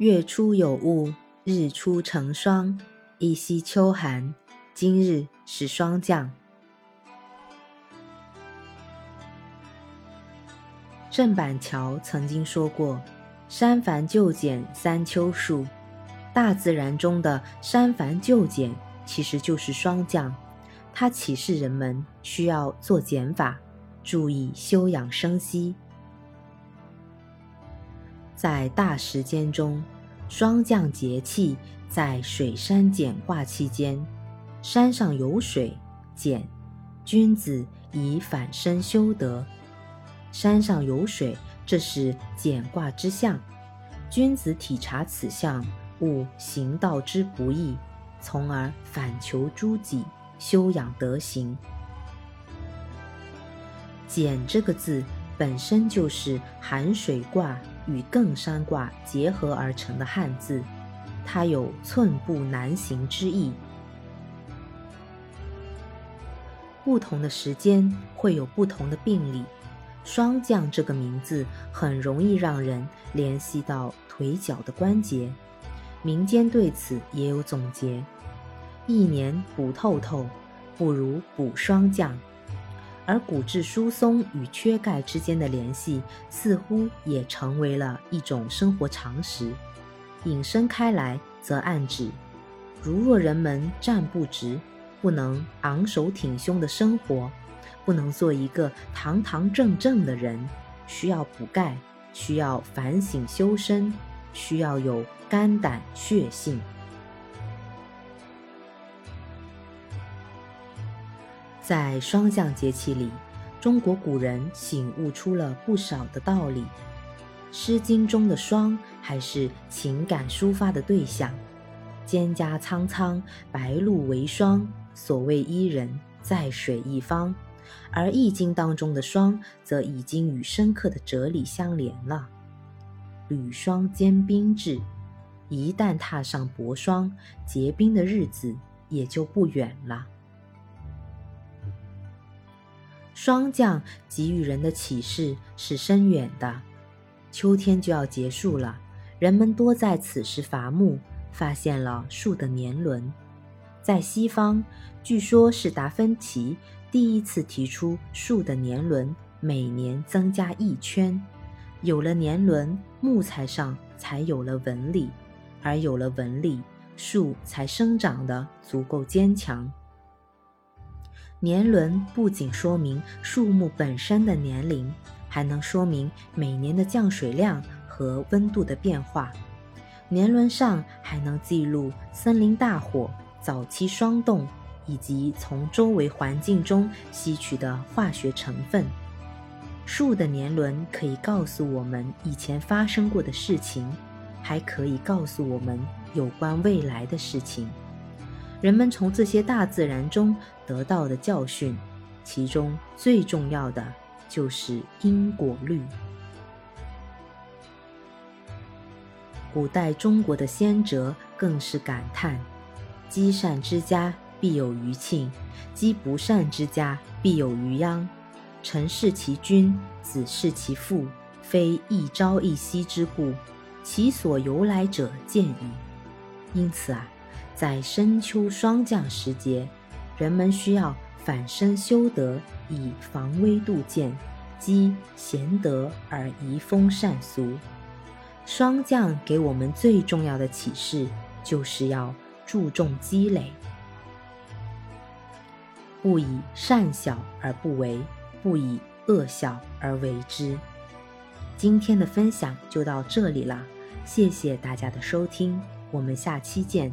月出有雾，日出成霜。一夕秋寒，今日是霜降。郑板桥曾经说过：“删繁就简三秋树。”大自然中的删繁就简，其实就是霜降。它启示人们需要做减法，注意休养生息。在大时间中。霜降节气在水山简卦期间，山上有水，简，君子以反身修德。山上有水，这是简卦之象。君子体察此象，悟行道之不易，从而反求诸己，修养德行。简这个字本身就是寒水卦。与艮山卦结合而成的汉字，它有寸步难行之意。不同的时间会有不同的病理，霜降这个名字很容易让人联系到腿脚的关节。民间对此也有总结：一年补透透，不如补霜降。而骨质疏松与缺钙之间的联系，似乎也成为了一种生活常识。引申开来，则暗指：如若人们站不直，不能昂首挺胸的生活，不能做一个堂堂正正的人，需要补钙，需要反省修身，需要有肝胆血性。在霜降节气里，中国古人醒悟出了不少的道理。《诗经》中的霜还是情感抒发的对象，“蒹葭苍苍，白露为霜”，所谓伊人，在水一方；而《易经》当中的霜，则已经与深刻的哲理相连了。履霜坚冰至，一旦踏上薄霜结冰的日子，也就不远了。霜降给予人的启示是深远的。秋天就要结束了，人们多在此时伐木，发现了树的年轮。在西方，据说是达芬奇第一次提出树的年轮每年增加一圈。有了年轮，木材上才有了纹理，而有了纹理，树才生长得足够坚强。年轮不仅说明树木本身的年龄，还能说明每年的降水量和温度的变化。年轮上还能记录森林大火、早期霜冻以及从周围环境中吸取的化学成分。树的年轮可以告诉我们以前发生过的事情，还可以告诉我们有关未来的事情。人们从这些大自然中得到的教训，其中最重要的就是因果律。古代中国的先哲更是感叹：“积善之家必有余庆，积不善之家必有余殃。臣弑其君，子弑其父，非一朝一夕之故，其所由来者见矣。”因此啊。在深秋霜降时节，人们需要反身修德，以防微杜渐，积贤德而移风善俗。霜降给我们最重要的启示，就是要注重积累，不以善小而不为，不以恶小而为之。今天的分享就到这里了，谢谢大家的收听，我们下期见。